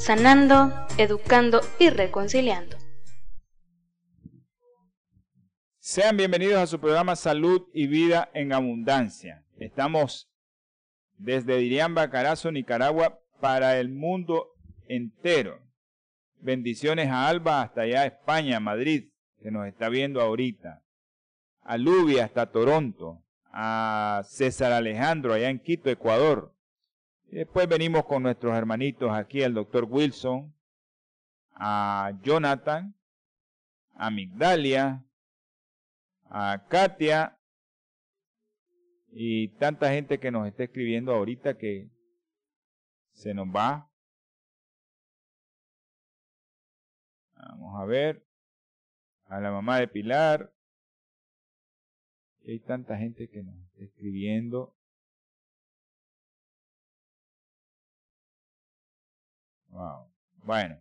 sanando, educando y reconciliando. Sean bienvenidos a su programa Salud y Vida en Abundancia. Estamos desde Diriamba, Carazo, Nicaragua, para el mundo entero. Bendiciones a Alba hasta allá España, Madrid, que nos está viendo ahorita. A Lubi hasta Toronto. A César Alejandro allá en Quito, Ecuador. Después venimos con nuestros hermanitos aquí, el doctor Wilson, a Jonathan, a Migdalia, a Katia y tanta gente que nos está escribiendo ahorita que se nos va. Vamos a ver. A la mamá de Pilar. Y hay tanta gente que nos está escribiendo. Wow. Bueno.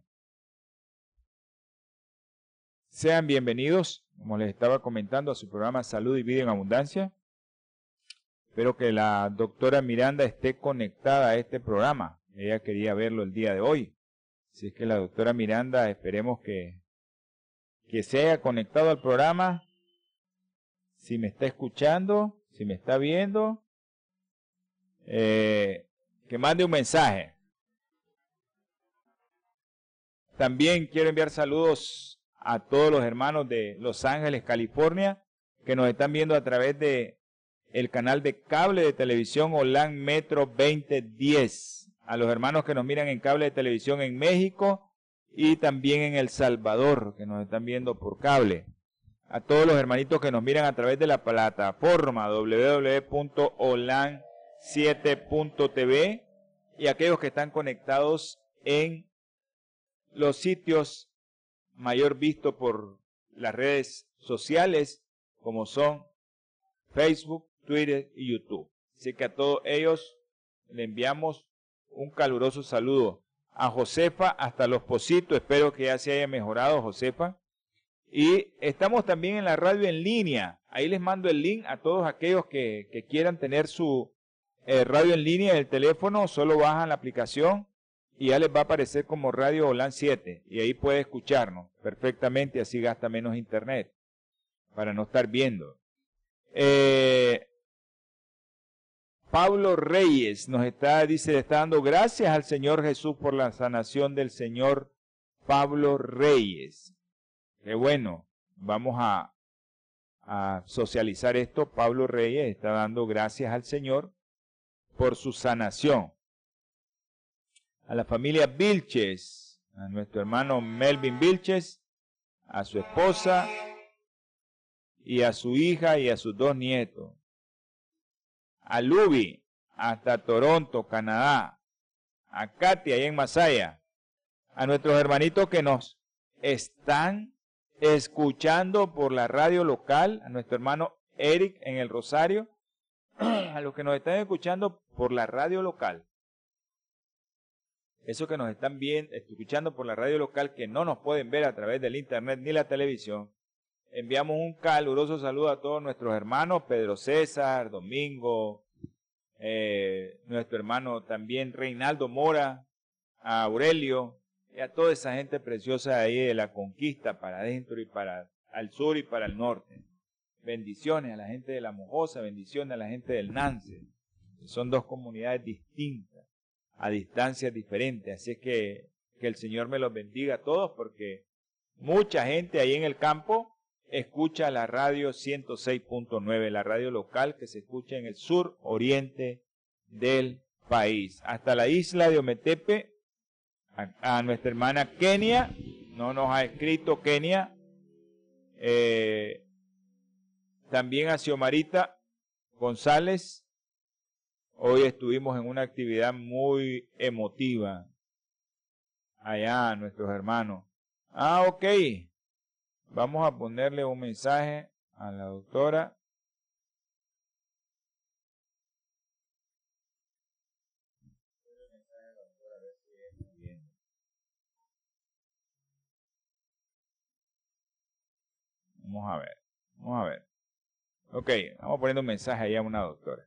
Sean bienvenidos, como les estaba comentando, a su programa Salud y Vida en Abundancia. Espero que la doctora Miranda esté conectada a este programa. Ella quería verlo el día de hoy. Si es que la doctora Miranda, esperemos que, que se haya conectado al programa. Si me está escuchando, si me está viendo, eh, que mande un mensaje. También quiero enviar saludos a todos los hermanos de Los Ángeles, California, que nos están viendo a través de el canal de cable de televisión OLAN Metro 2010. A los hermanos que nos miran en cable de televisión en México y también en El Salvador, que nos están viendo por cable. A todos los hermanitos que nos miran a través de la plataforma www.olan7.tv y aquellos que están conectados en los sitios mayor visto por las redes sociales como son Facebook, Twitter y YouTube. Así que a todos ellos le enviamos un caluroso saludo. A Josefa hasta Los Positos, espero que ya se haya mejorado Josefa. Y estamos también en la radio en línea. Ahí les mando el link a todos aquellos que, que quieran tener su eh, radio en línea en el teléfono. Solo bajan la aplicación y ya les va a aparecer como Radio Olan 7 y ahí puede escucharnos perfectamente, así gasta menos internet para no estar viendo. Eh, Pablo Reyes nos está, dice, está dando gracias al Señor Jesús por la sanación del Señor Pablo Reyes. Qué bueno, vamos a, a socializar esto. Pablo Reyes está dando gracias al Señor por su sanación a la familia Vilches, a nuestro hermano Melvin Vilches, a su esposa y a su hija y a sus dos nietos. A Luby, hasta Toronto, Canadá. A Katia, ahí en Masaya. A nuestros hermanitos que nos están escuchando por la radio local, a nuestro hermano Eric en el Rosario, a los que nos están escuchando por la radio local esos que nos están viendo, escuchando por la radio local, que no nos pueden ver a través del internet ni la televisión, enviamos un caluroso saludo a todos nuestros hermanos, Pedro César, Domingo, eh, nuestro hermano también Reinaldo Mora, a Aurelio, y a toda esa gente preciosa ahí de la conquista para adentro y para al sur y para el norte. Bendiciones a la gente de la Mojosa, bendiciones a la gente del Nance. Son dos comunidades distintas a distancias diferentes. Así es que, que el Señor me los bendiga a todos porque mucha gente ahí en el campo escucha la radio 106.9, la radio local que se escucha en el sur oriente del país. Hasta la isla de Ometepe, a, nuestra hermana Kenia, no nos ha escrito Kenia, eh, también a Xiomarita González, Hoy estuvimos en una actividad muy emotiva allá a nuestros hermanos. Ah, ok. Vamos a ponerle un mensaje a la doctora. Vamos a ver, vamos a ver. Ok, vamos poniendo un mensaje ahí a una doctora.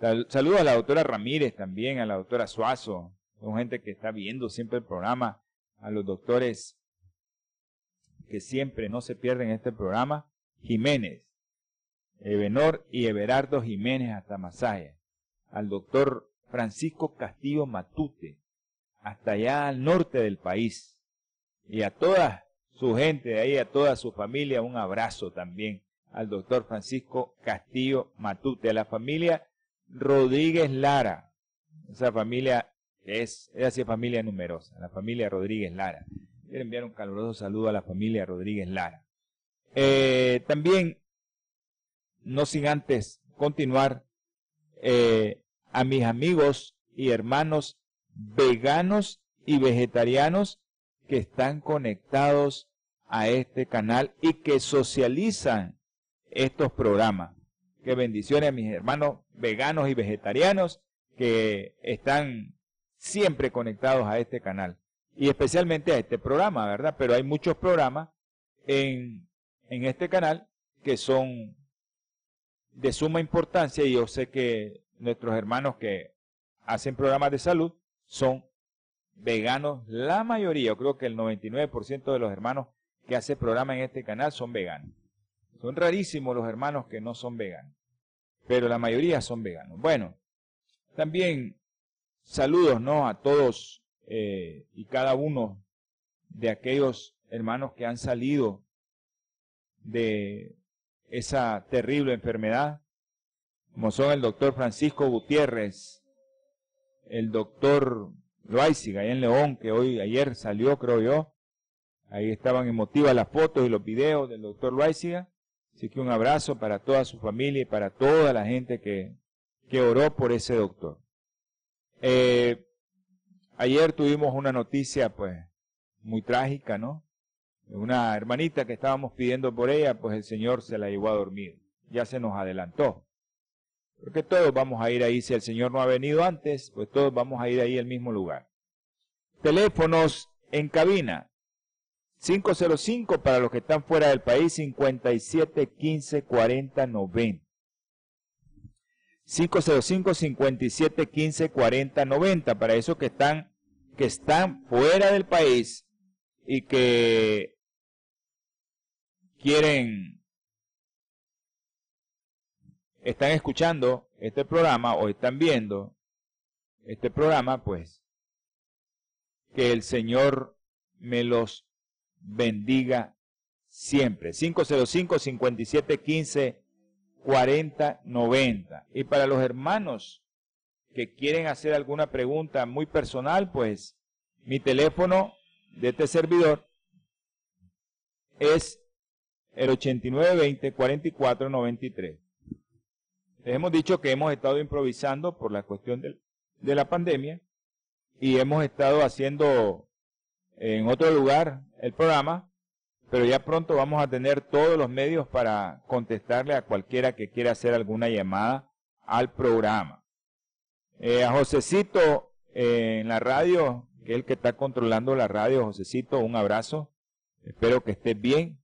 Saludos a la doctora Ramírez también, a la doctora Suazo. Son gente que está viendo siempre el programa. A los doctores que siempre no se pierden este programa. Jiménez, Ebenor y Everardo Jiménez hasta Masaya. Al doctor Francisco Castillo Matute, hasta allá al norte del país. Y a toda su gente de ahí, a toda su familia, un abrazo también al doctor Francisco Castillo Matute, a la familia Rodríguez Lara. Esa familia es, esa familia numerosa, la familia Rodríguez Lara. Quiero enviar un caluroso saludo a la familia Rodríguez Lara. Eh, también, no sin antes continuar, eh, a mis amigos y hermanos veganos y vegetarianos que están conectados a este canal y que socializan estos programas. Que bendiciones a mis hermanos veganos y vegetarianos que están siempre conectados a este canal y especialmente a este programa, ¿verdad? Pero hay muchos programas en, en este canal que son de suma importancia y yo sé que nuestros hermanos que hacen programas de salud son veganos, la mayoría, yo creo que el 99% de los hermanos que hacen programas en este canal son veganos. Son rarísimos los hermanos que no son veganos, pero la mayoría son veganos. Bueno, también saludos ¿no? a todos eh, y cada uno de aquellos hermanos que han salido de esa terrible enfermedad, como son el doctor Francisco Gutiérrez, el doctor Loaiziga, allá en León, que hoy, ayer salió, creo yo. Ahí estaban emotivas las fotos y los videos del doctor Loaiziga. Así que un abrazo para toda su familia y para toda la gente que, que oró por ese doctor. Eh, ayer tuvimos una noticia, pues, muy trágica, ¿no? Una hermanita que estábamos pidiendo por ella, pues el Señor se la llevó a dormir. Ya se nos adelantó. Porque todos vamos a ir ahí, si el Señor no ha venido antes, pues todos vamos a ir ahí al mismo lugar. Teléfonos en cabina 505 para los que están fuera del país, 57 15 40 90. 505 57 15 40 90 para esos que están que están fuera del país y que quieren están escuchando este programa o están viendo este programa, pues que el Señor me los bendiga siempre. 505-5715-4090. Y para los hermanos que quieren hacer alguna pregunta muy personal, pues mi teléfono de este servidor es el 8920-4493. Les hemos dicho que hemos estado improvisando por la cuestión de, de la pandemia y hemos estado haciendo en otro lugar el programa, pero ya pronto vamos a tener todos los medios para contestarle a cualquiera que quiera hacer alguna llamada al programa. Eh, a Josecito eh, en la radio, que es el que está controlando la radio, Josecito, un abrazo. Espero que estés bien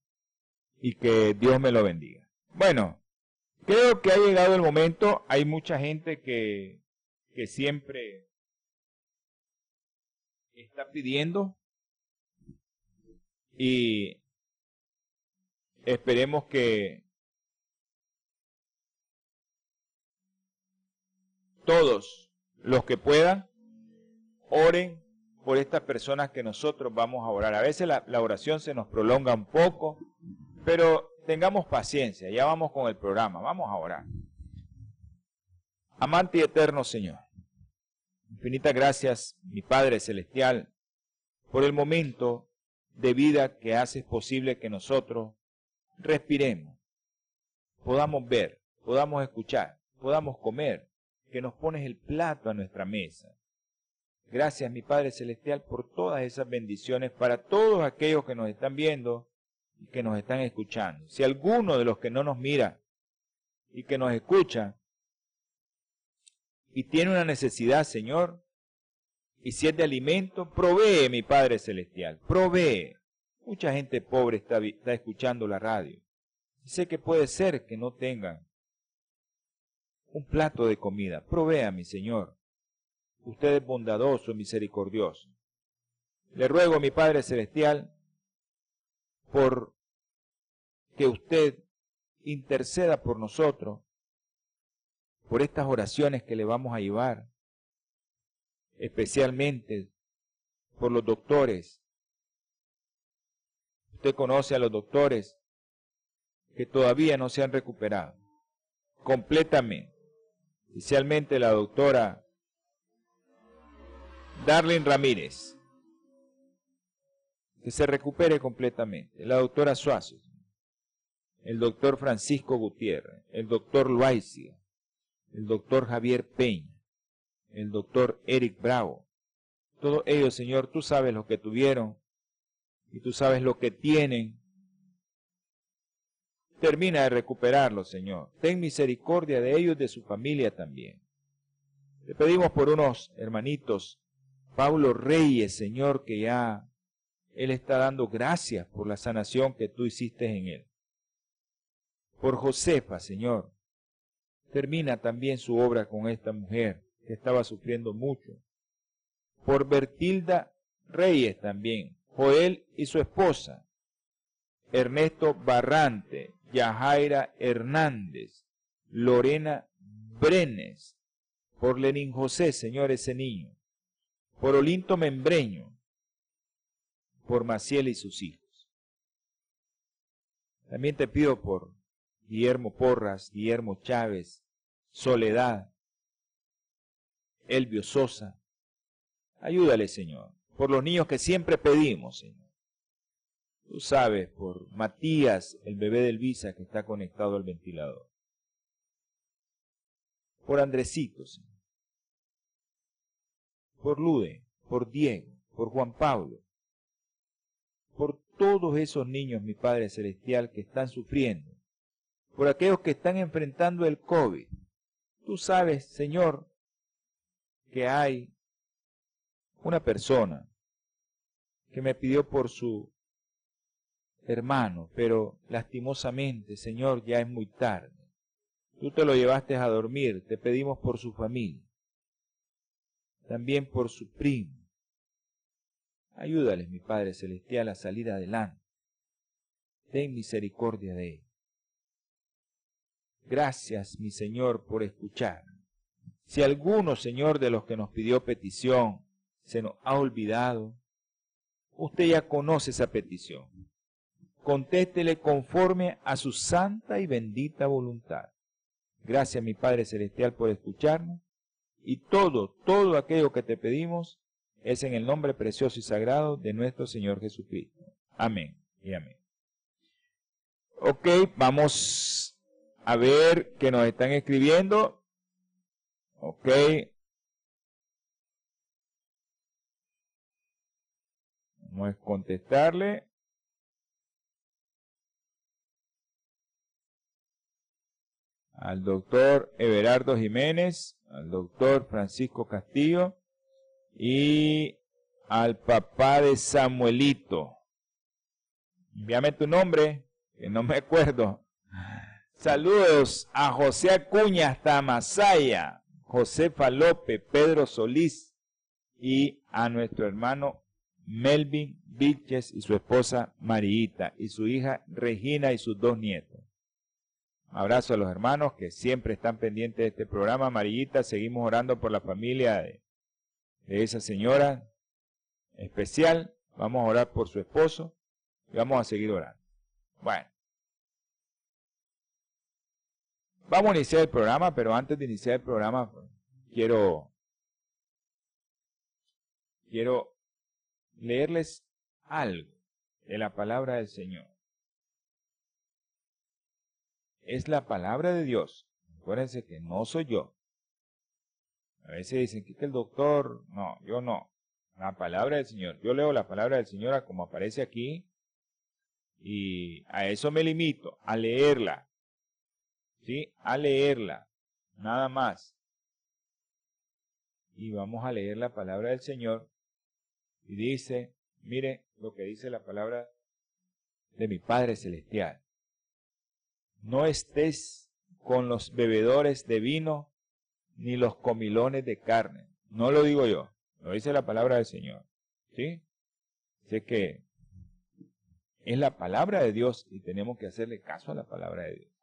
y que Dios me lo bendiga. Bueno, creo que ha llegado el momento. Hay mucha gente que, que siempre está pidiendo y esperemos que todos los que puedan oren por estas personas que nosotros vamos a orar. A veces la, oración se nos prolonga un poco, pero tengamos paciencia, ya vamos con el programa, vamos a orar. Amante y eterno Señor, infinitas gracias, mi Padre Celestial, por el momento de vida que haces posible que nosotros respiremos, podamos ver, podamos escuchar, podamos comer, que nos pones el plato a nuestra mesa. Gracias, mi Padre Celestial, por todas esas bendiciones para todos aquellos que nos están viendo y que nos están escuchando. Si alguno de los que no nos mira y que nos escucha y tiene una necesidad, Señor, y si es de alimento, provee, mi Padre Celestial, provee. Mucha gente pobre está, escuchando la radio. Sé que puede ser que no tengan un plato de comida. Provea, mi Señor. Usted es bondadoso y misericordioso. Le ruego, mi Padre Celestial, por que usted interceda por nosotros, por estas oraciones que le vamos a llevar, especialmente por los doctores. Usted conoce a los doctores que todavía no se han recuperado. Completamente, especialmente la doctora Darlene Ramírez, que se recupere completamente, la doctora Suazo, el doctor Francisco Gutiérrez, el doctor Loaiza, el doctor Javier Peña, el doctor Eric Bravo. Todos ellos, Señor, tú sabes lo que tuvieron y tú sabes lo que tienen. Termina de recuperarlos, Señor. Ten misericordia de ellos y de su familia también. Te pedimos por unos hermanitos, Pablo Reyes, Señor, que ya Él está dando gracias por la sanación que tú hiciste en Él. Por Josefa, Señor, termina también su obra con esta mujer que estaba sufriendo mucho. Por Bertilda Reyes también, Joel y su esposa, Ernesto Barrante, Yajaira Hernández, Lorena Brenes, por Lenín José, Señor, ese niño, por Olinto Membreño, por Maciel y sus hijos. También te pido por Guillermo Porras, Guillermo Chávez, Soledad, Elvio Sosa. Ayúdale, Señor, por los niños que siempre pedimos, Señor. Tú sabes, por Matías, el bebé del Visa que está conectado al ventilador. Por Andresito, Señor. Por Lude, por Diego, por Juan Pablo. Por todos esos niños, mi Padre Celestial, que están sufriendo. Por aquellos que están enfrentando el COVID. Tú sabes, Señor, que hay una persona que me pidió por su hermano, pero lastimosamente, Señor, ya es muy tarde. Tú te lo llevaste a dormir, te pedimos por su familia, también por su primo. Ayúdales, mi Padre Celestial, a salir adelante. Ten misericordia de él. Gracias, mi Señor, por escuchar. Si alguno, Señor, de los que nos pidió petición se nos ha olvidado, usted ya conoce esa petición. Contéstele conforme a su santa y bendita voluntad. Gracias, mi Padre Celestial, por escucharnos. Y todo, todo aquello que te pedimos es en el nombre precioso y sagrado de nuestro Señor Jesucristo. Amén y amén. Ok, vamos a ver qué nos están escribiendo. Ok. Vamos a contestarle. Al doctor Everardo Jiménez, al doctor Francisco Castillo y al papá de Samuelito. Envíame tu nombre, que no me acuerdo. Saludos a José Acuña hasta Masaya. Josefa López, Pedro Solís y a nuestro hermano Melvin Vilches y su esposa Marita y su hija Regina y sus dos nietos. abrazo a los hermanos que siempre están pendientes de este programa. Marillita, seguimos orando por la familia de, de esa señora especial. Vamos a orar por su esposo y vamos a seguir orando. Bueno. Vamos a iniciar el programa, pero antes de iniciar el programa, quiero, quiero leerles algo de la palabra del Señor. Es la palabra de Dios. Acuérdense que no soy yo. A veces dicen que el doctor, no, yo no. La palabra del Señor. Yo leo la palabra del Señor como aparece aquí y a eso me limito, a leerla. ¿Sí? A leerla. Nada más. Y vamos a leer la palabra del Señor. Y dice, mire lo que dice la palabra de mi Padre Celestial. No estés con los bebedores de vino ni los comilones de carne. No lo digo yo, lo dice la palabra del Señor. ¿Sí? Sé que es la palabra de Dios y tenemos que hacerle caso a la palabra de Dios.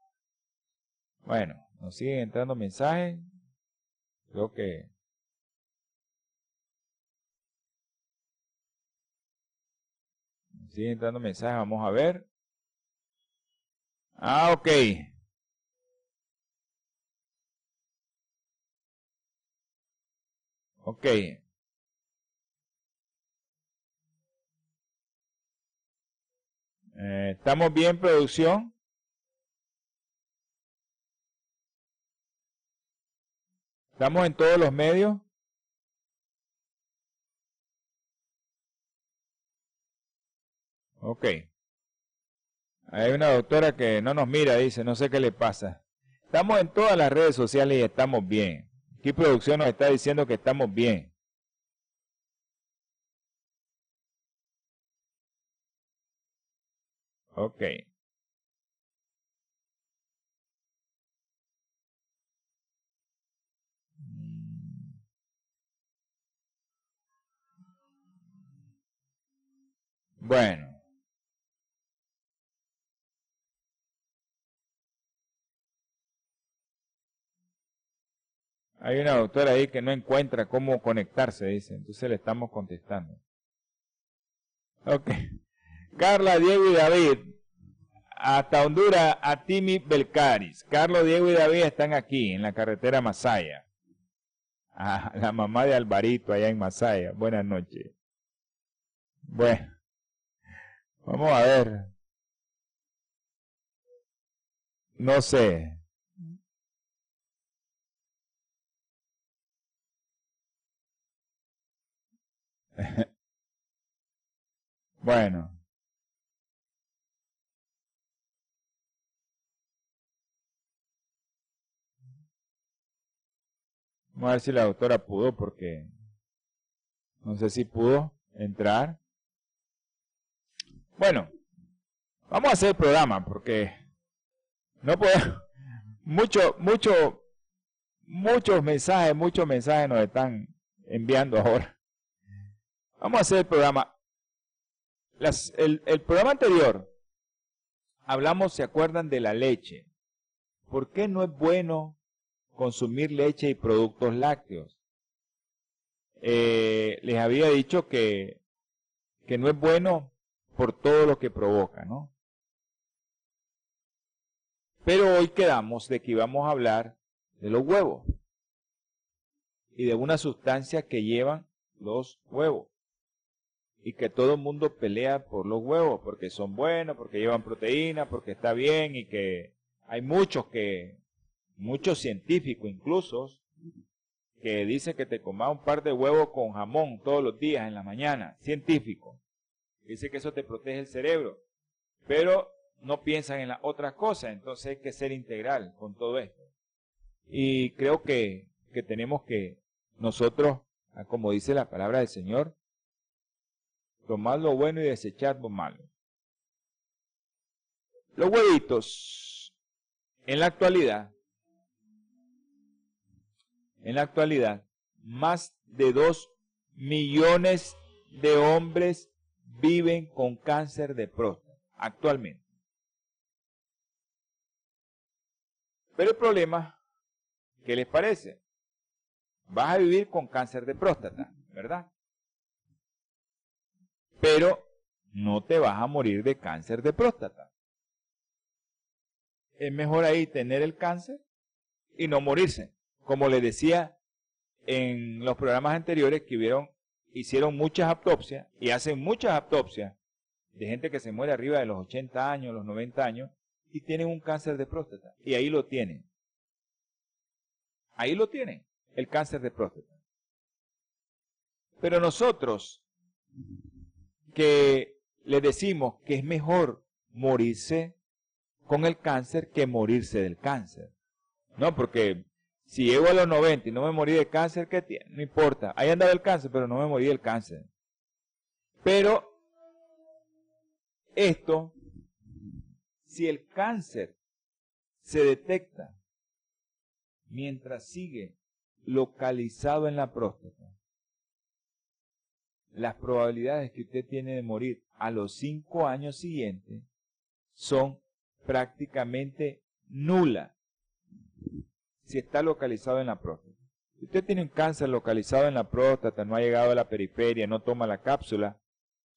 Bueno, nos siguen entrando mensajes. Creo que nos siguen entrando mensajes. Vamos a ver. Ah, ok. Ok. Eh, ¿Estamos bien, producción? ¿Estamos en todos los medios? Ok. Hay una doctora que no nos mira, dice, no sé qué le pasa. Estamos en todas las redes sociales y estamos bien. Aquí producción nos está diciendo que estamos bien. Ok. Bueno. Hay una doctora ahí que no encuentra cómo conectarse, dice. Entonces le estamos contestando. Ok. Carla, Diego y David. Hasta Honduras, a Timi Belcaris. Carlos, Diego y David están aquí, en la carretera Masaya. Ah, la mamá de Alvarito allá en Masaya. Buenas noches. Bueno. Vamos a ver. No sé. bueno. Vamos a ver si la doctora pudo porque no sé si pudo entrar. Bueno, vamos a hacer el programa porque no puedo. Mucho, mucho, muchos mensajes, muchos mensajes nos están enviando ahora. Vamos a hacer el programa. el, el programa anterior hablamos, ¿se acuerdan de la leche? ¿Por qué no es bueno consumir leche y productos lácteos? Eh, les había dicho que, que no es bueno por todo lo que provoca, ¿no? Pero hoy quedamos de que íbamos a hablar de los huevos y de una sustancia que llevan los huevos y que todo el mundo pelea por los huevos porque son buenos, porque llevan proteína, porque está bien y que hay muchos que, muchos científicos incluso, que dicen que te comas un par de huevos con jamón todos los días en la mañana, científico. Dice que eso te protege el cerebro, pero no piensan en las otras cosas, entonces hay que ser integral con todo esto. Y creo que, que tenemos que nosotros, ah, como dice la palabra del Señor, tomar lo bueno y desechar lo malo. Los huevitos, en la actualidad, en la actualidad, más de dos millones de hombres viven con cáncer de próstata actualmente. Pero el problema, ¿qué les parece? Vas a vivir con cáncer de próstata, ¿verdad? Pero no te vas a morir de cáncer de próstata. Es mejor ahí tener el cáncer y no morirse. Como les decía en los programas anteriores que hubieron hicieron muchas autopsias y hacen muchas autopsias de gente que se muere arriba de los 80 años, los 90 años, y tienen un cáncer de próstata. Y ahí lo tienen. Ahí lo tienen. el cáncer de próstata. Pero nosotros que le decimos que es mejor morirse con el cáncer que morirse del cáncer. No, porque si llego a los 90 y no me morí de cáncer, ¿qué tiene? No importa. Ahí andaba el cáncer, pero no me morí del cáncer. Pero esto, si el cáncer se detecta mientras sigue localizado en la próstata, las probabilidades que usted tiene de morir a los cinco años siguientes son prácticamente nulas si está localizado en la próstata. Si usted tiene un cáncer localizado en la próstata, no ha llegado a la periferia, no toma la cápsula,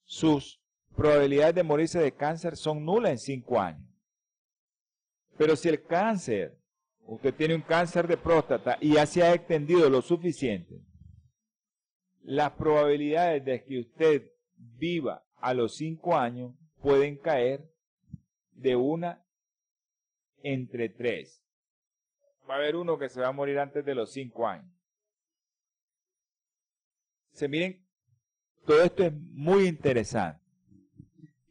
sus probabilidades de morirse de cáncer son nulas en cinco años. Pero si el cáncer, usted tiene un cáncer de próstata y ya se ha extendido lo suficiente, las probabilidades de que usted viva a los cinco años pueden caer de una entre tres. Va a haber uno que se va a morir antes de los cinco años. Se miren, todo esto es muy interesante.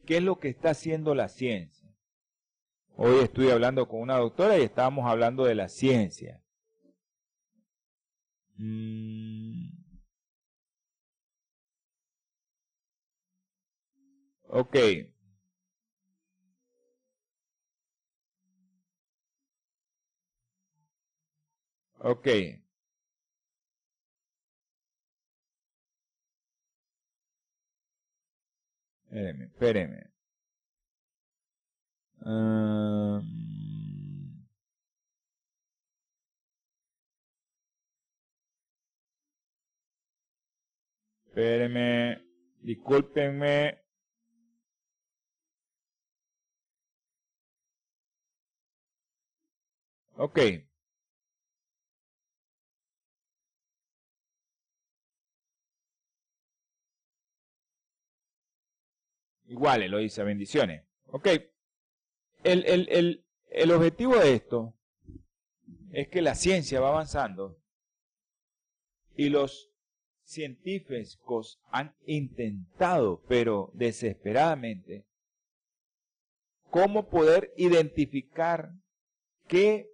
¿Qué es lo que está haciendo la ciencia? Hoy estoy hablando con una doctora y estábamos hablando de la ciencia. Mm. Ok. Ok. Espéreme, espéreme. Um, espéreme, discúlpenme. Ok. Igual, lo dice, bendiciones. Ok. El, el, el, el objetivo de esto es que la ciencia va avanzando y los científicos han intentado, pero desesperadamente, cómo poder identificar qué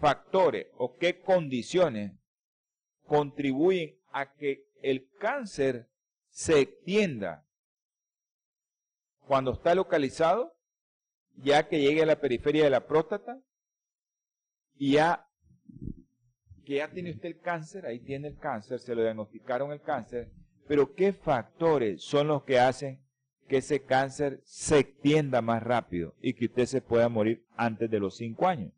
factores o qué condiciones contribuyen a que el cáncer se extienda cuando está localizado, ya que llegue a la periferia de la próstata, y ya que ya tiene usted el cáncer, ahí tiene el cáncer, se lo diagnosticaron el cáncer, pero ¿qué factores son los que hacen que ese cáncer se extienda más rápido y que usted se pueda morir antes de los cinco años?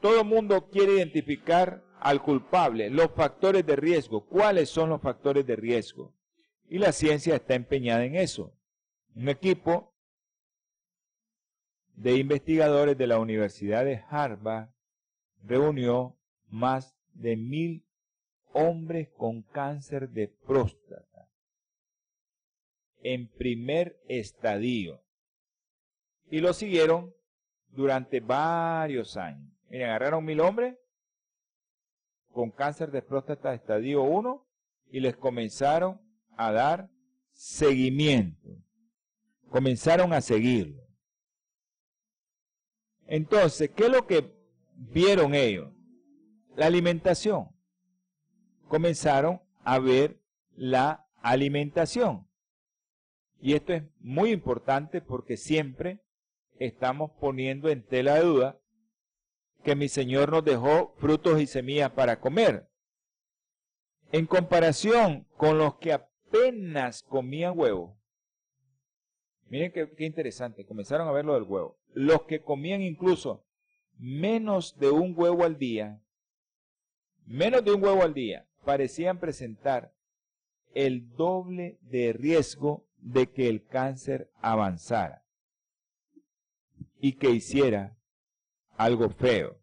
Todo mundo quiere identificar al culpable, los factores de riesgo. ¿Cuáles son los factores de riesgo? Y la ciencia está empeñada en eso. Un equipo de investigadores de la Universidad de Harvard reunió más de mil hombres con cáncer de próstata en primer estadio y lo siguieron durante varios años. Miren, agarraron mil hombres con cáncer de próstata estadio 1 y les comenzaron a dar seguimiento. Comenzaron a seguirlo. Entonces, ¿qué es lo que vieron ellos? La alimentación. Comenzaron a ver la alimentación. Y esto es muy importante porque siempre estamos poniendo en tela de duda que mi Señor nos dejó frutos y semillas para comer. En comparación con los que apenas comían huevo, miren qué, interesante, comenzaron a ver lo del huevo. Los que comían incluso menos de un huevo al día, menos de un huevo al día, parecían presentar el doble de riesgo de que el cáncer avanzara y que hiciera algo feo,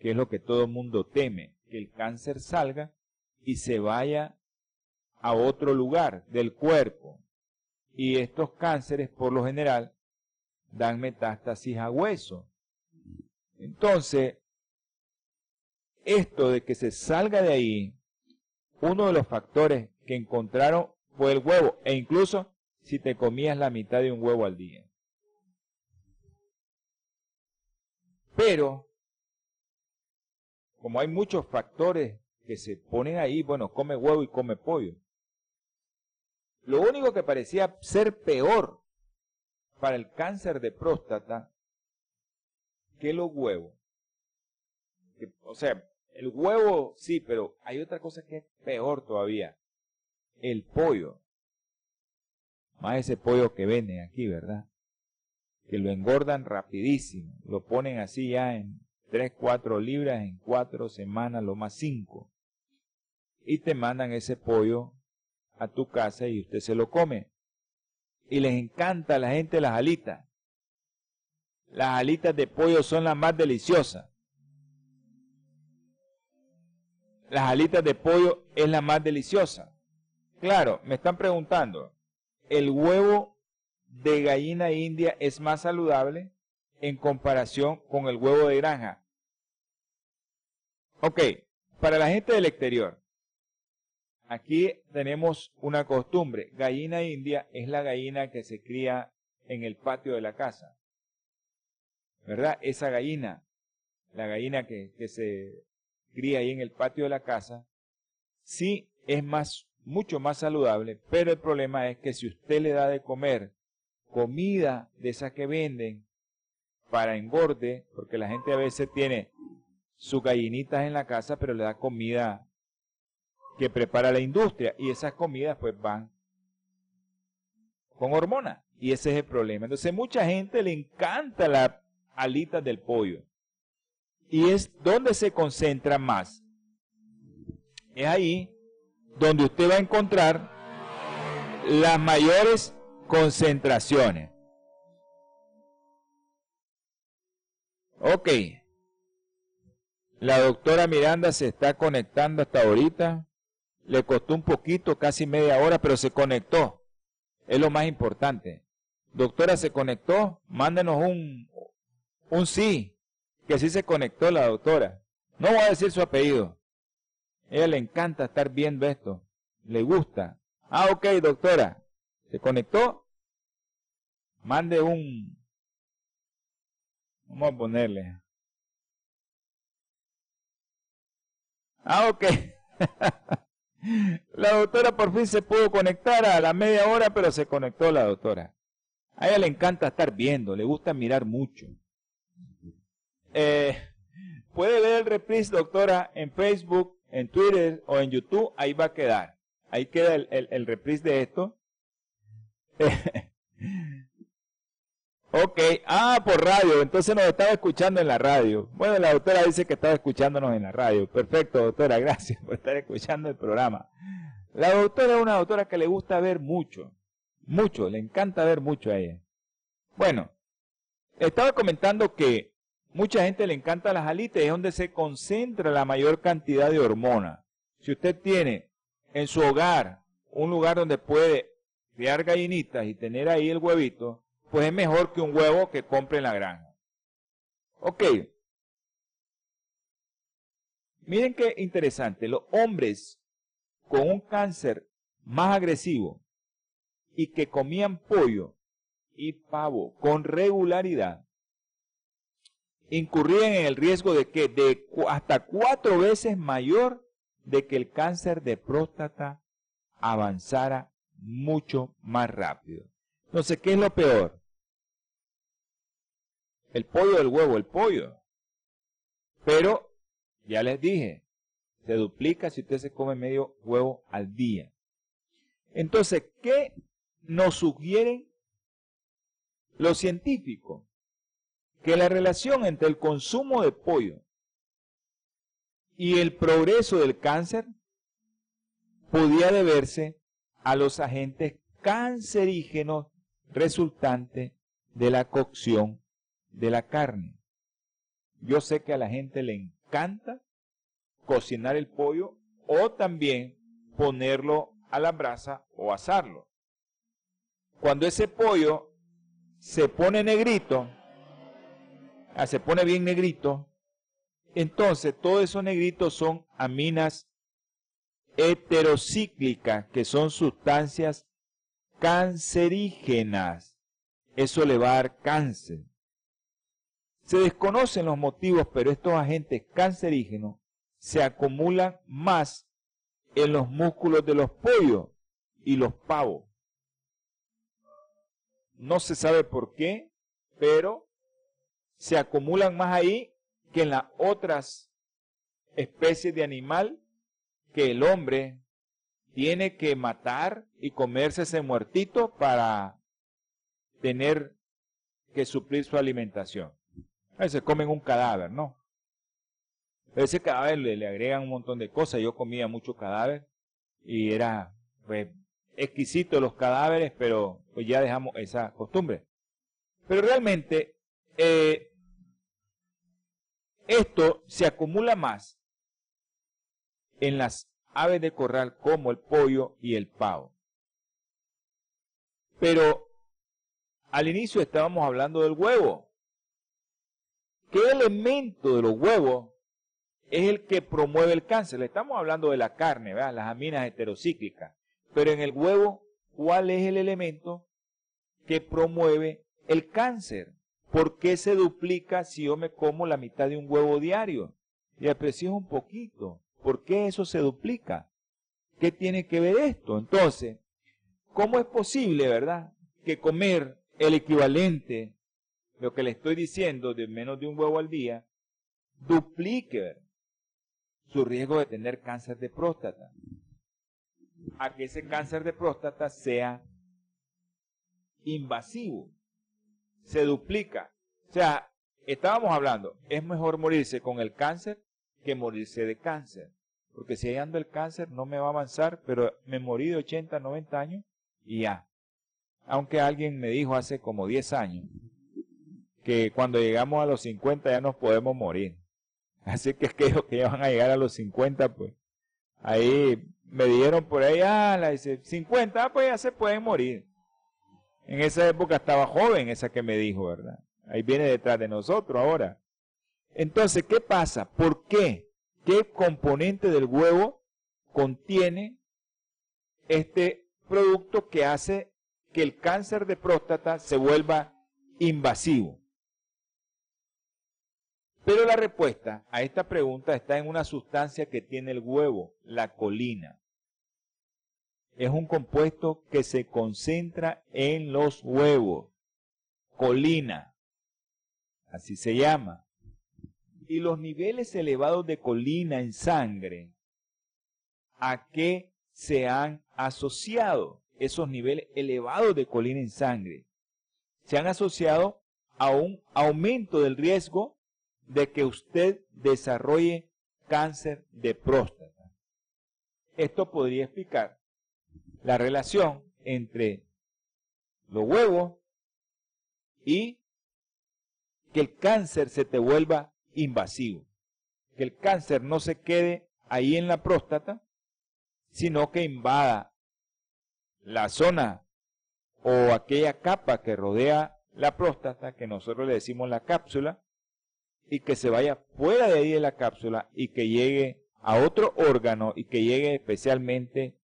que es lo que todo el mundo teme, que el cáncer salga y se vaya a otro lugar del cuerpo. Y estos cánceres, por lo general, dan metástasis a hueso. Entonces, esto de que se salga de ahí, uno de los factores que encontraron fue el huevo, e incluso si te comías la mitad de un huevo al día. Pero, como hay muchos factores que se ponen ahí, bueno, come huevo y come pollo. Lo único que parecía ser peor para el cáncer de próstata que los huevos. o sea, el huevo sí, pero hay otra cosa que es peor todavía. El pollo. Más ese pollo que venden aquí, ¿verdad? Que lo engordan rapidísimo. Lo ponen así ya en 3, 4 libras en 4 semanas, lo más 5. Y te mandan ese pollo a tu casa y usted se lo come. Y les encanta a la gente las alitas. Las alitas de pollo son las más deliciosas. Las alitas de pollo es la más deliciosa. Claro, me están preguntando, ¿el huevo de gallina india es más saludable en comparación con el huevo de granja? Ok, para la gente del exterior, aquí tenemos una costumbre. Gallina india es la gallina que se cría en el patio de la casa. ¿Verdad? Esa gallina, la gallina que, se cría ahí en el patio de la casa, sí es más, mucho más saludable, pero el problema es que si usted le da de comer comida de esas que venden para engorde, porque la gente a veces tiene sus gallinitas en la casa, pero le da comida que prepara la industria y esas comidas pues van con hormonas y ese es el problema. Entonces mucha gente le encanta la alitas del pollo y es donde se concentra más. Es ahí donde usted va a encontrar las mayores concentraciones. Ok. La doctora Miranda se está conectando hasta ahorita. Le costó un poquito, casi media hora, pero se conectó. Es lo más importante. Doctora, se conectó. Mándenos un, un sí que sí se conectó la doctora. No voy a decir su apellido. Ella le encanta estar viendo esto. Le gusta. Ah, ok, doctora. ¿Se conectó? Mande un... Vamos a ponerle. Ah, ok. la doctora por fin se pudo conectar a la media hora, pero se conectó la doctora. A ella le encanta estar viendo, le gusta mirar mucho. Eh, puede ver el reprise, doctora, en Facebook, en Twitter o en YouTube. Ahí va a quedar. Ahí queda el, el, reprise de esto. ok. Ah, por radio. Entonces nos estaba escuchando en la radio. Bueno, la doctora dice que estaba escuchándonos en la radio. Perfecto, doctora. Gracias por estar escuchando el programa. La doctora es una doctora que le gusta ver mucho. Mucho. Le encanta ver mucho a ella. Bueno, estaba comentando que Mucha gente le encanta las alitas, es donde se concentra la mayor cantidad de hormonas. Si usted tiene en su hogar un lugar donde puede criar gallinitas y tener ahí el huevito, pues es mejor que un huevo que compre en la granja. Ok. Miren qué interesante. Los hombres con un cáncer más agresivo y que comían pollo y pavo con regularidad incurrían en el riesgo de que de hasta cuatro veces mayor de que el cáncer de próstata avanzara mucho más rápido. Entonces, ¿qué es lo peor? El pollo del huevo, el pollo. Pero, ya les dije, se duplica si usted se come medio huevo al día. Entonces, ¿qué nos sugieren los científicos? que la relación entre el consumo de pollo y el progreso del cáncer podía deberse a los agentes cancerígenos resultantes de la cocción de la carne. Yo sé que a la gente le encanta cocinar el pollo o también ponerlo a la brasa o asarlo. Cuando ese pollo se pone negrito, Ah, se pone bien negrito, Entonces, todos esos negritos son aminas heterocíclicas, que son sustancias cancerígenas. Eso le va a dar cáncer. Se desconocen los motivos, pero estos agentes cancerígenos se acumulan más en los músculos de los pollos y los pavos. No se sabe por qué, pero se acumulan más ahí que en las otras especies de animal que el hombre tiene que matar y comerse ese muertito para tener que suplir su alimentación. A veces comen un cadáver, ¿no? A ese cadáver le, agregan un montón de cosas. Yo comía mucho cadáver y era pues, exquisito los cadáveres, pero pues ya dejamos esa costumbre. Pero realmente eh, esto se acumula más en las aves de corral como el pollo y el pavo. Pero al inicio estábamos hablando del huevo. ¿Qué elemento de los huevos es el que promueve el cáncer? Estamos hablando de la carne, ¿verdad? las aminas heterocíclicas. Pero en el huevo, ¿cuál es el elemento que promueve el cáncer? ¿Por qué se duplica si yo me como la mitad de un huevo diario? Y aprecio un poquito. ¿Por qué eso se duplica? ¿Qué tiene que ver esto? Entonces, ¿cómo es posible, verdad, que comer el equivalente, lo que le estoy diciendo, de menos de un huevo al día, duplique su riesgo de tener cáncer de próstata? A que ese cáncer de próstata sea invasivo, se duplica. O sea, estábamos hablando, es mejor morirse con el cáncer que morirse de cáncer. Porque si ahí ando el cáncer no me va a avanzar, pero me morí de 80, 90 años y ya. Aunque alguien me dijo hace como 10 años que cuando llegamos a los 50 ya nos podemos morir. Así que aquellos que ya van a llegar a los 50, pues ahí me dijeron por ahí, ah, la dice, 50, pues ya se pueden morir. En esa época estaba joven esa que me dijo, ¿verdad? Ahí viene detrás de nosotros ahora. Entonces, ¿qué pasa? ¿Por qué? ¿Qué componente del huevo contiene este producto que hace que el cáncer de próstata se vuelva invasivo? Pero la respuesta a esta pregunta está en una sustancia que tiene el huevo, la colina. Es un compuesto que se concentra en los huevos. Colina. Así se llama y los niveles elevados de colina en sangre, ¿a qué se han asociado esos niveles elevados de colina en sangre? Se han asociado a un aumento del riesgo de que usted desarrolle cáncer de próstata. Esto podría explicar la relación entre los huevos y que el cáncer se te vuelva invasivo. Que el cáncer no se quede ahí en la próstata, sino que invada la zona o aquella capa que rodea la próstata, que nosotros le decimos la cápsula, y que se vaya fuera de ahí de la cápsula y que llegue a otro órgano y que llegue especialmente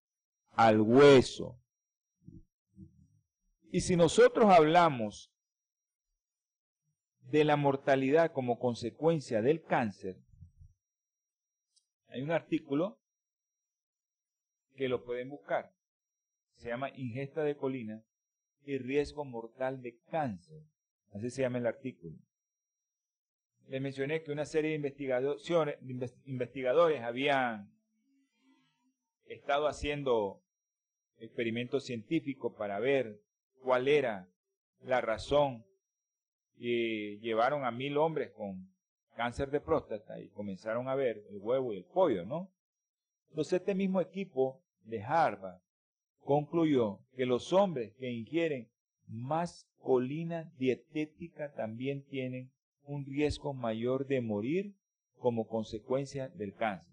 al hueso. Y si nosotros hablamos de la mortalidad como consecuencia del cáncer, hay un artículo que lo pueden buscar. Se llama Ingesta de colina y riesgo mortal de cáncer. Así se llama el artículo. Les mencioné que una serie de, investigadores habían estado haciendo experimentos científicos para ver cuál era la razón y llevaron a mil hombres con cáncer de próstata y comenzaron a ver el huevo y el pollo, ¿no? Entonces este mismo equipo de Harvard concluyó que los hombres que ingieren más colina dietética también tienen un riesgo mayor de morir como consecuencia del cáncer.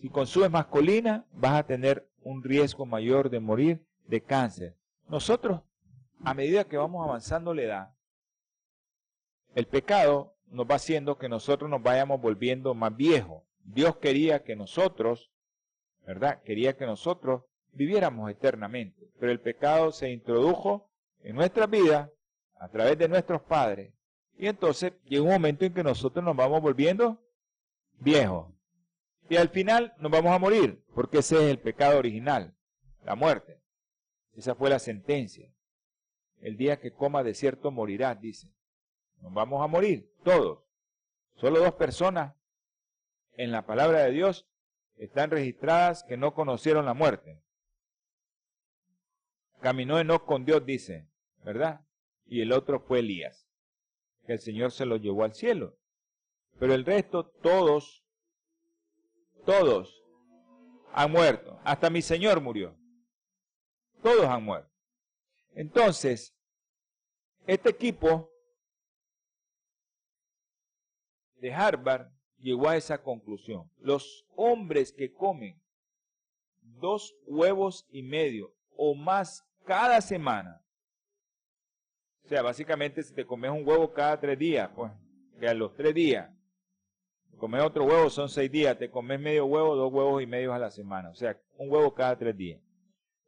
Si consumes más colina, vas a tener un riesgo mayor de morir de cáncer. Nosotros a medida que vamos avanzando la edad, el pecado nos va haciendo que nosotros nos vayamos volviendo más viejos. Dios quería que nosotros, ¿verdad? Quería que nosotros viviéramos eternamente. Pero el pecado se introdujo en nuestra vida a través de nuestros padres. Y entonces llega un momento en que nosotros nos vamos volviendo viejos. Y al final nos vamos a morir, porque ese es el pecado original, la muerte. Esa fue la sentencia. El día que coma de cierto morirás, dice. Nos vamos a morir, todos. Solo dos personas en la palabra de Dios están registradas que no conocieron la muerte. Caminó Enoch con Dios, dice, ¿verdad? Y el otro fue Elías, que el Señor se lo llevó al cielo. Pero el resto, todos, todos han muerto. Hasta mi Señor murió. Todos han muerto. Entonces, este equipo de Harvard llegó a esa conclusión. Los hombres que comen dos huevos y medio o más cada semana, o sea, básicamente si te comes un huevo cada tres días, pues, que a los tres días, comes otro huevo son seis días, te comes medio huevo, dos huevos y medio a la semana, o sea, un huevo cada tres días.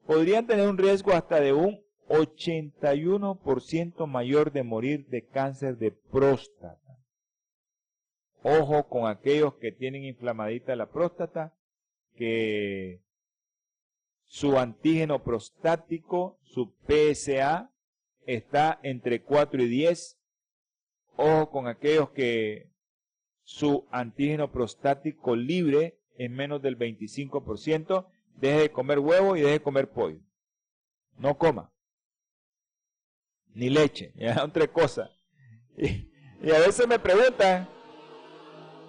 Podrían tener un riesgo hasta de un 81% mayor de morir de cáncer de próstata. Ojo con aquellos que tienen inflamadita la próstata, que su antígeno prostático, su PSA, está entre 4 y 10. Ojo con aquellos que su antígeno prostático libre es menos del 25%. Deje de comer huevo y deje de comer pollo. No coma. Ni leche. Ya son tres cosas. Y, a veces me preguntan,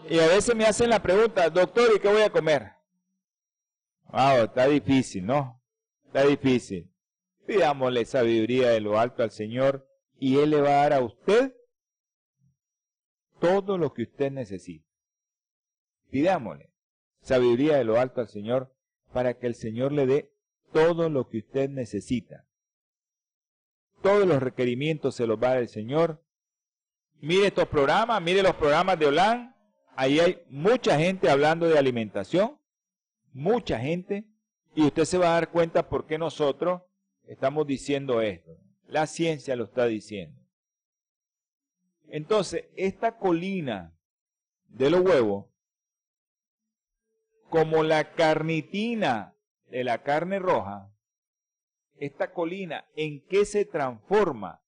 y a veces me hacen la pregunta, doctor, ¿y qué voy a comer? Wow, está difícil, ¿no? Está difícil. Pidámosle sabiduría de lo alto al Señor y Él le va a dar a usted todo lo que usted necesita. Pidámosle sabiduría de lo alto al Señor para que el Señor le dé todo lo que usted necesita. Todos los requerimientos se los va el Señor. Mire estos programas, mire los programas de Olan, Ahí hay mucha gente hablando de alimentación, mucha gente, y usted se va a dar cuenta por qué nosotros estamos diciendo esto. La ciencia lo está diciendo. Entonces, esta colina de los huevos, como la carnitina de la carne roja, esta colina, ¿en qué se transforma?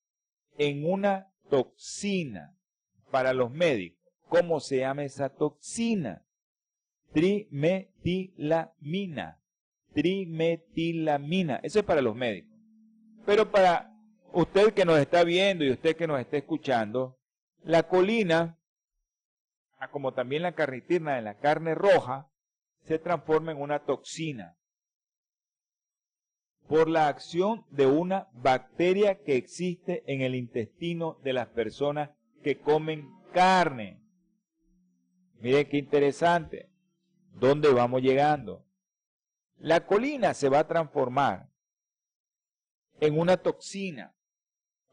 En una toxina para los médicos. ¿Cómo se llama esa toxina? Trimetilamina. Trimetilamina. Eso es para los médicos. Pero para usted que nos está viendo y usted que nos está escuchando, la colina, ah, como también la carnitina de la carne roja, se transforma en una toxina por la acción de una bacteria que existe en el intestino de las personas que comen carne. Miren qué interesante. ¿Dónde vamos llegando? La colina se va a transformar en una toxina.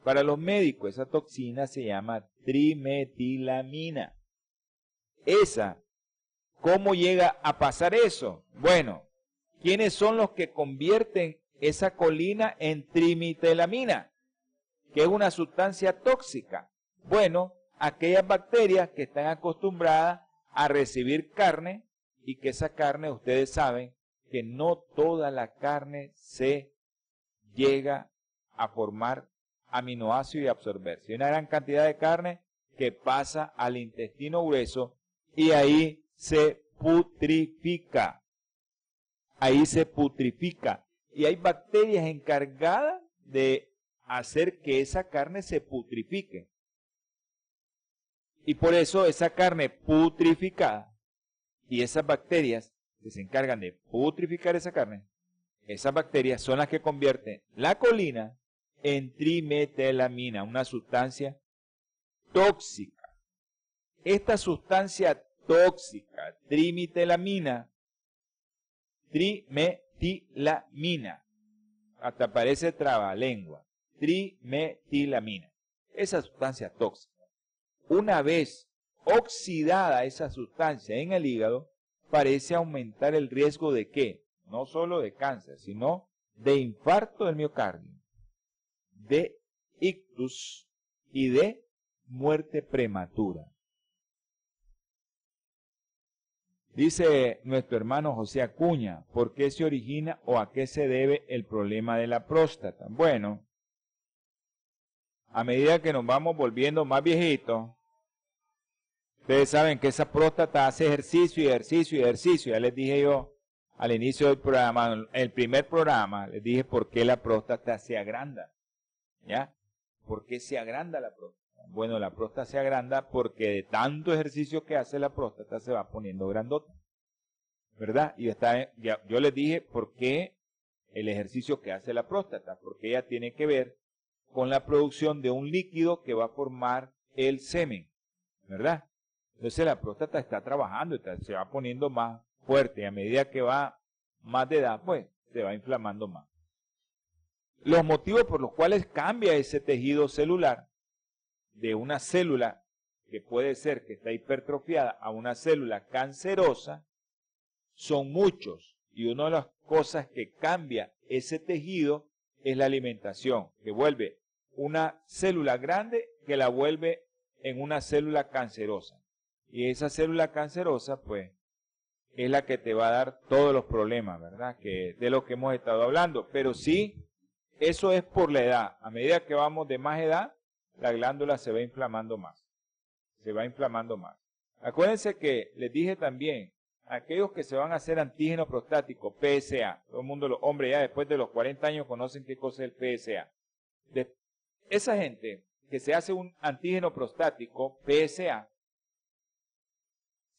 Para los médicos, esa toxina se llama trimetilamina. Esa, ¿cómo llega a pasar eso? Bueno, ¿quiénes son los que convierten esa colina en trimetilamina? Que es una sustancia tóxica. Bueno, aquellas bacterias que están acostumbradas a recibir carne y que esa carne, ustedes saben, que no toda la carne se llega a formar aminoácidos y absorberse. Una gran cantidad de carne que pasa al intestino grueso y ahí se putrifica. Ahí se putrifica. Y hay bacterias encargadas de hacer que esa carne se putrifique. Y por eso esa carne putrificada y esas bacterias que se encargan de putrificar esa carne, esas bacterias son las que convierten la colina en trimetelamina, una sustancia tóxica. Esta sustancia tóxica, trimetelamina, trimetilamina, hasta parece trabalengua, trimetilamina, esa sustancia tóxica una vez oxidada esa sustancia en el hígado, parece aumentar el riesgo de qué? No solo de cáncer, sino de infarto del miocardio, de ictus y de muerte prematura. Dice nuestro hermano José Acuña, ¿por qué se origina o a qué se debe el problema de la próstata? Bueno, a medida que nos vamos volviendo más viejitos, ustedes saben que esa próstata hace ejercicio y ejercicio y ejercicio. Ya les dije yo al inicio del programa, el primer programa, les dije por qué la próstata se agranda. ¿Ya? ¿Por qué se agranda la próstata? Bueno, la próstata se agranda porque de tanto ejercicio que hace la próstata se va poniendo grandota. ¿Verdad? Y está, yo les dije por qué el ejercicio que hace la próstata, porque ella tiene que ver con la producción de un líquido que va a formar el semen. ¿Verdad? Entonces la próstata está trabajando, se va poniendo más fuerte y a medida que va más de edad, pues se va inflamando más. Los motivos por los cuales cambia ese tejido celular de una célula que puede ser que está hipertrofiada a una célula cancerosa son muchos. Y una de las cosas que cambia ese tejido es la alimentación, que vuelve una célula grande que la vuelve en una célula cancerosa. Y esa célula cancerosa, pues, es la que te va a dar todos los problemas, ¿verdad? Que de lo que hemos estado hablando. Pero sí, eso es por la edad. A medida que vamos de más edad, la glándula se va inflamando más. Se va inflamando más. Acuérdense que les dije también, aquellos que se van a hacer antígeno prostático, PSA, todo el mundo, los hombres ya después de los 40 años conocen qué cosa es el PSA. esa gente que se hace un antígeno prostático, PSA,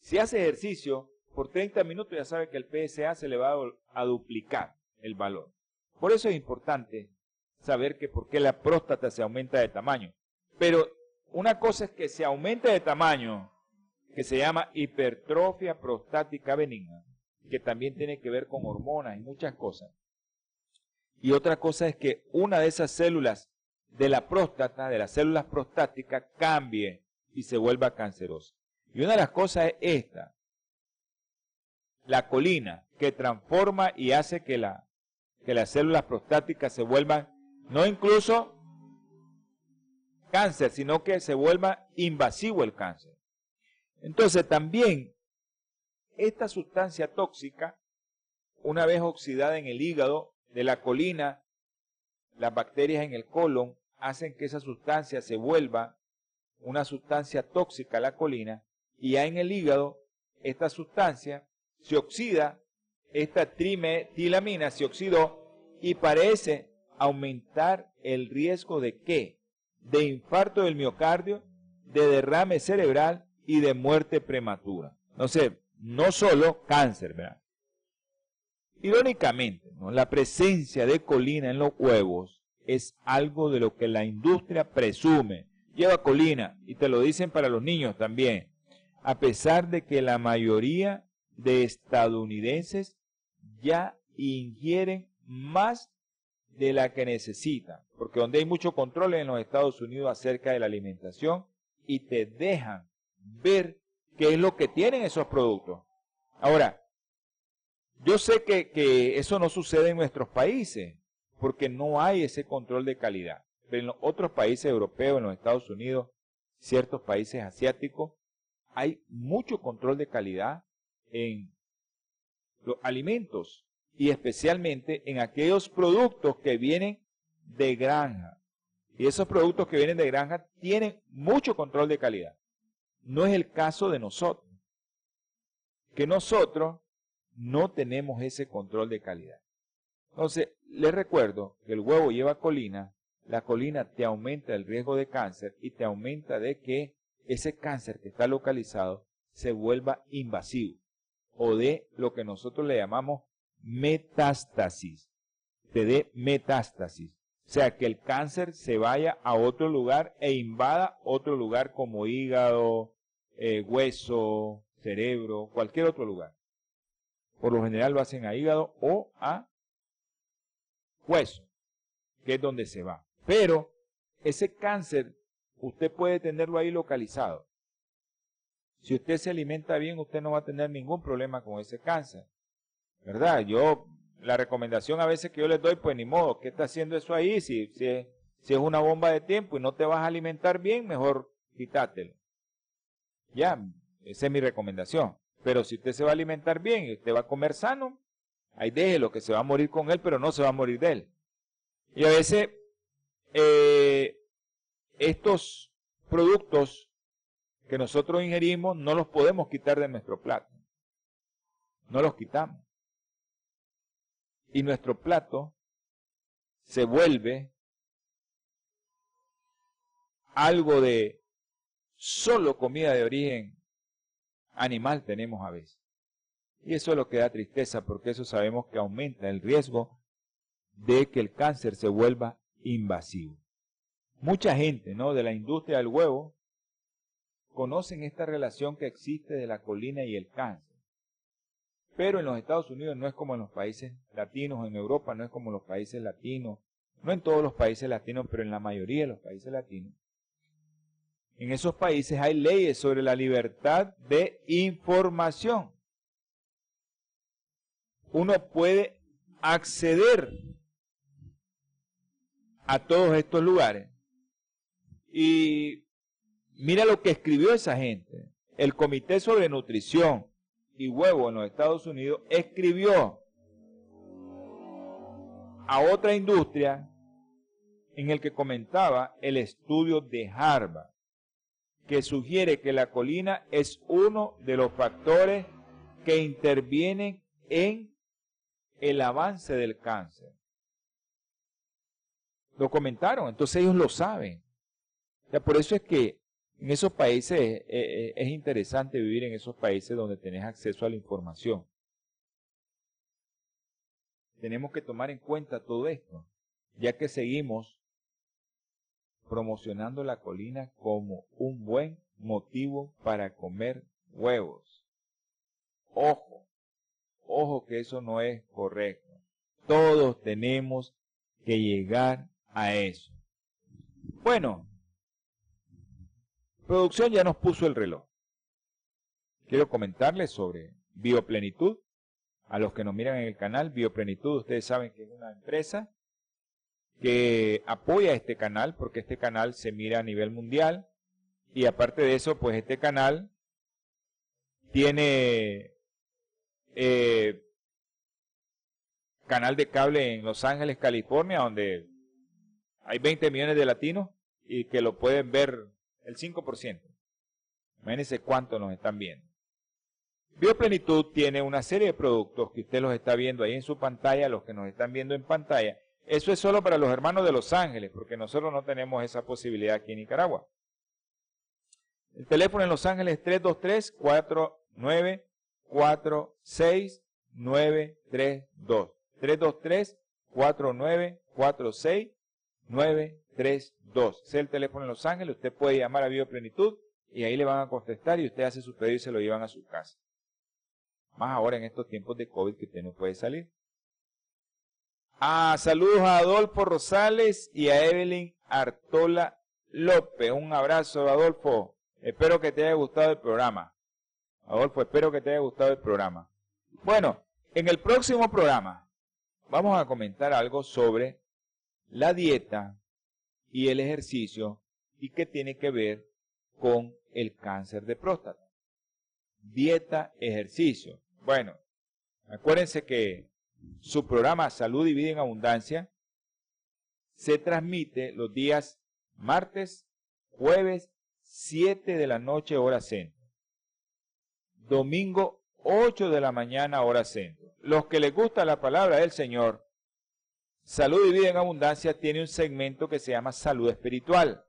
si hace ejercicio por 30 minutos ya sabe que el PSA se le va a duplicar el valor. Por eso es importante saber que por qué la próstata se aumenta de tamaño. Pero una cosa es que se aumente de tamaño, que se llama hipertrofia prostática benigna, que también tiene que ver con hormonas y muchas cosas. Y otra cosa es que una de esas células de la próstata, de las células prostáticas, cambie y se vuelva cancerosa. Y una de las cosas es esta, la colina, que transforma y hace que, la, que las células prostáticas se vuelvan, no incluso cáncer, sino que se vuelva invasivo el cáncer. Entonces también esta sustancia tóxica, una vez oxidada en el hígado de la colina, las bacterias en el colon hacen que esa sustancia se vuelva una sustancia tóxica, la colina, y ya en el hígado, esta sustancia se oxida, esta trimetilamina se oxidó y parece aumentar el riesgo de qué? De infarto del miocardio, de derrame cerebral y de muerte prematura. No sé, no solo cáncer, ¿verdad? Irónicamente, la presencia de colina en los huevos es algo de lo que la industria presume. Lleva colina, y te lo dicen para los niños también, a pesar de que la mayoría de estadounidenses ya ingieren más de la que necesitan, porque donde hay mucho control en los Estados Unidos acerca de la alimentación y te dejan ver qué es lo que tienen esos productos. Ahora, yo sé que, que eso no sucede en nuestros países, porque no hay ese control de calidad. Pero en los otros países europeos, en los Estados Unidos, ciertos países asiáticos, hay mucho control de calidad en los alimentos y especialmente en aquellos productos que vienen de granja. Y esos productos que vienen de granja tienen mucho control de calidad. No es el caso de nosotros. Que nosotros no tenemos ese control de calidad. Entonces, les recuerdo que el huevo lleva colina, la colina te aumenta el riesgo de cáncer y te aumenta de que ese cáncer que está localizado se vuelva invasivo o de lo que nosotros le llamamos metástasis. Te dé metástasis. O sea, que el cáncer se vaya a otro lugar e invada otro lugar como hígado, eh, hueso, cerebro, cualquier otro lugar. Por lo general lo hacen a hígado o a hueso, que es donde se va. Pero ese cáncer usted puede tenerlo ahí localizado. Si usted se alimenta bien, usted no va a tener ningún problema con ese cáncer. ¿Verdad? Yo, la recomendación a veces que yo les doy, pues ni modo, ¿qué está haciendo eso ahí? Si, si, es, si es una bomba de tiempo y no te vas a alimentar bien, mejor quítátelo. Ya, esa es mi recomendación. Pero si usted se va a alimentar bien y usted va a comer sano, ahí déjelo, que se va a morir con él, pero no se va a morir de él. Y a veces, eh, estos productos que nosotros ingerimos no los podemos quitar de nuestro plato. No los quitamos. Y nuestro plato se vuelve algo de solo comida de origen animal tenemos a veces. Y eso es lo que da tristeza porque eso sabemos que aumenta el riesgo de que el cáncer se vuelva invasivo. Mucha gente, ¿no? De la industria del huevo conocen esta relación que existe de la colina y el cáncer. Pero en los Estados Unidos no es como en los países latinos, en Europa no es como en los países latinos, no en todos los países latinos, pero en la mayoría de los países latinos. En esos países hay leyes sobre la libertad de información. Uno puede acceder a todos estos lugares. Y mira lo que escribió esa gente. El Comité sobre Nutrición y Huevo en los Estados Unidos escribió a otra industria en el que comentaba el estudio de Harvard, que sugiere que la colina es uno de los factores que intervienen en el avance del cáncer. Lo comentaron, entonces ellos lo saben. por eso es que en esos países eh, eh, es interesante vivir en esos países donde tenés acceso a la información. Tenemos que tomar en cuenta todo esto, ya que seguimos promocionando la colina como un buen motivo para comer huevos. Ojo, ojo que eso no es correcto. Todos tenemos que llegar a eso. Bueno, producción ya nos puso el reloj. Quiero comentarles sobre Bioplenitud. A los que nos miran en el canal, Bioplenitud, ustedes saben que es una empresa que apoya este canal porque este canal se mira a nivel mundial y aparte de eso, pues este canal tiene eh, canal de cable en Los Ángeles, California, donde hay 20 millones de latinos y que lo pueden ver el 5%. Imagínense cuánto nos están viendo. Bioplenitud tiene una serie de productos que usted los está viendo ahí en su pantalla, los que nos están viendo en pantalla. Eso es solo para los hermanos de Los Ángeles, porque nosotros no tenemos esa posibilidad aquí en Nicaragua. El teléfono en Los Ángeles es 323-4946-932. 323-4946 932. Ese es el teléfono en Los Ángeles. Usted puede llamar a Bioplenitud y ahí le van a contestar y usted hace su pedido y se lo llevan a su casa. Más ahora en estos tiempos de COVID que usted no puede salir. Ah, saludos a Adolfo Rosales y a Evelyn Artola López. Un abrazo, Adolfo. Espero que te haya gustado el programa. Adolfo, espero que te haya gustado el programa. Bueno, en el próximo programa vamos a comentar algo sobre la dieta y el ejercicio y qué tiene que ver con el cáncer de próstata. Dieta, ejercicio. Bueno, acuérdense que su programa Salud y Vida en Abundancia se transmite los días martes, jueves, 7 de la noche hora centro. Domingo, 8 de la mañana hora centro. Los que les gusta la palabra del Señor Salud y Vida en Abundancia tiene un segmento que se llama Salud Espiritual.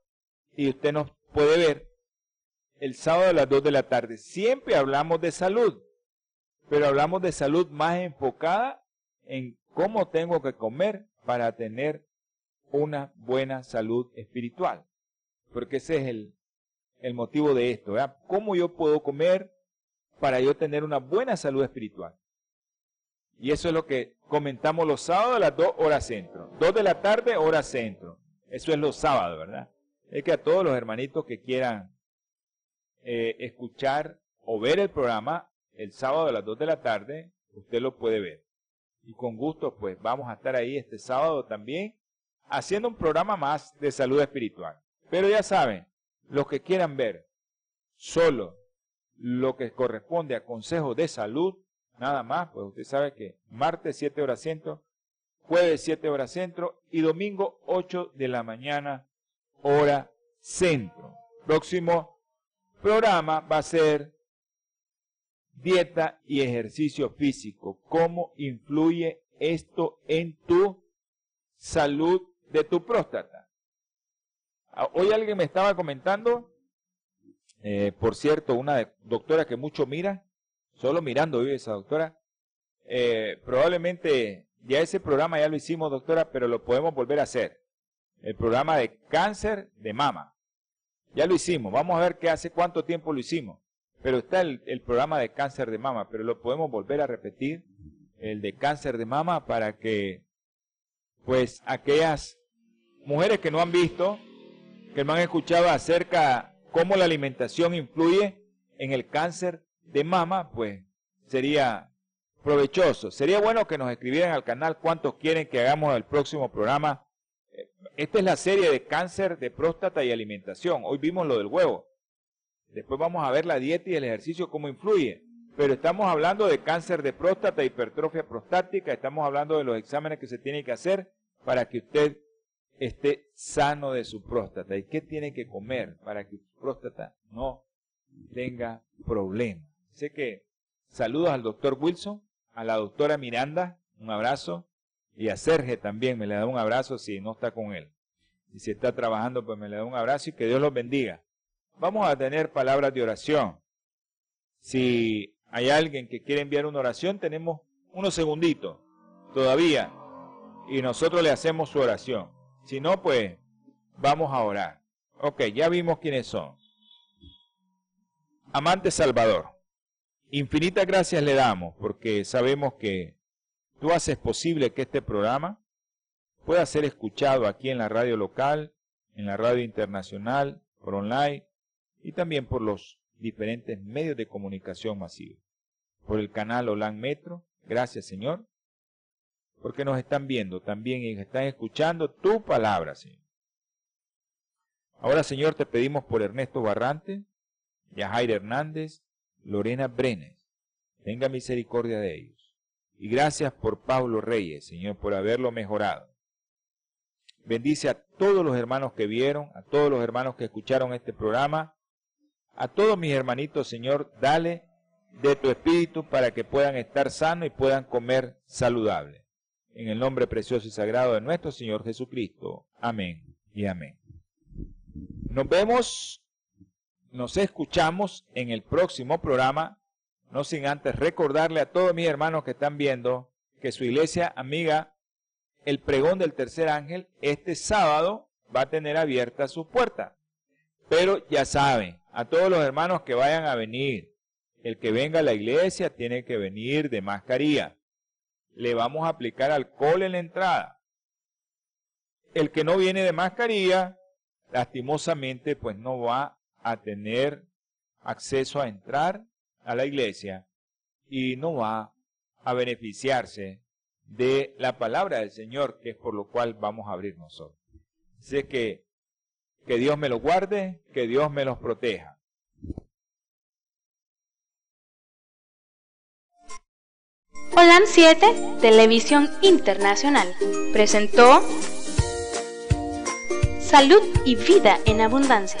Y usted nos puede ver el sábado a las 2 de la tarde. Siempre hablamos de salud, pero hablamos de salud más enfocada en cómo tengo que comer para tener una buena salud espiritual. Porque ese es el, el motivo de esto. ¿Cómo yo puedo comer para yo tener una buena salud espiritual? Y eso es lo que comentamos los sábados a las 2 horas centro. 2 de la tarde, hora centro. Eso es los sábados, ¿verdad? es que a todos los hermanitos que quieran eh, escuchar o ver el programa el sábado a las 2 de la tarde, usted lo puede ver. Y con gusto, pues vamos a estar ahí este sábado también haciendo un programa más de salud espiritual. Pero ya saben, los que quieran ver solo lo que corresponde a consejos de salud, nada más, pues usted sabe que martes 7 horas centro, jueves 7 horas centro y domingo 8 de la mañana hora centro. Próximo programa va a ser dieta y ejercicio físico. ¿Cómo influye esto en tu salud de tu próstata? Ah, hoy alguien me estaba comentando, eh, por cierto, una doctora que mucho mira, solo mirando vive esa doctora. Eh, probablemente ya ese programa ya lo hicimos, doctora, pero lo podemos volver a hacer. El programa de cáncer de mama. Ya lo hicimos. Vamos a ver qué hace cuánto tiempo lo hicimos. Pero está el, el, programa de cáncer de mama, pero lo podemos volver a repetir, el de cáncer de mama, para que, pues, aquellas mujeres que no han visto, que no han escuchado acerca cómo la alimentación influye en el cáncer de mama, pues, sería provechoso. Sería bueno que nos escribieran al canal cuántos quieren que hagamos el próximo programa. Esta es la serie de cáncer de próstata y alimentación. Hoy vimos lo del huevo. Después vamos a ver la dieta y el ejercicio cómo influye. Pero estamos hablando de cáncer de próstata, hipertrofia prostática, estamos hablando de los exámenes que se tienen que hacer para que usted esté sano de su próstata. ¿Y qué tiene que comer para que su próstata no tenga problemas? Sé que saludos al doctor Wilson, a la doctora Miranda, un abrazo, y a Sergio también me le da un abrazo si no está con él. Y si está trabajando, pues me le da un abrazo y que Dios los bendiga. Vamos a tener palabras de oración. Si hay alguien que quiere enviar una oración, tenemos unos segunditos todavía y nosotros le hacemos su oración. Si no, pues vamos a orar. Ok, ya vimos quiénes son. Amante Salvador, infinitas gracias le damos porque sabemos que tú haces posible que este programa pueda ser escuchado aquí en la radio local, en la radio internacional, por online y también por los diferentes medios de comunicación masivos. Por el canal Olan Metro, gracias Señor, porque nos están viendo también y están escuchando tu palabra, Señor. Ahora, Señor, te pedimos por Ernesto Barrante, Yajair Hernández, Lorena Brenes. Tenga misericordia de ellos. Y gracias por Pablo Reyes, Señor, por haberlo mejorado. Bendice a todos los hermanos que vieron, a todos los hermanos que escucharon este programa a todos mis hermanitos, Señor, dale de tu espíritu para que puedan estar sanos y puedan comer saludable. En el nombre precioso y sagrado de nuestro Señor Jesucristo. Amén y amén. Nos vemos, nos escuchamos en el próximo programa, no sin antes recordarle a todos mis hermanos que están viendo que su iglesia amiga, el pregón del tercer ángel, este sábado va a tener abierta su puerta. Pero ya saben, a todos los hermanos que vayan a venir. El que venga a la iglesia tiene que venir de mascarilla. Le vamos a aplicar alcohol en la entrada. El que no viene de mascarilla, lastimosamente, pues no va a tener acceso a entrar a la iglesia y no va a beneficiarse de la palabra del Señor, que es por lo cual vamos a abrir nosotros. Sé que que Dios me los guarde, que Dios me los proteja. Holan 7, Televisión Internacional, presentó Salud y Vida en Abundancia.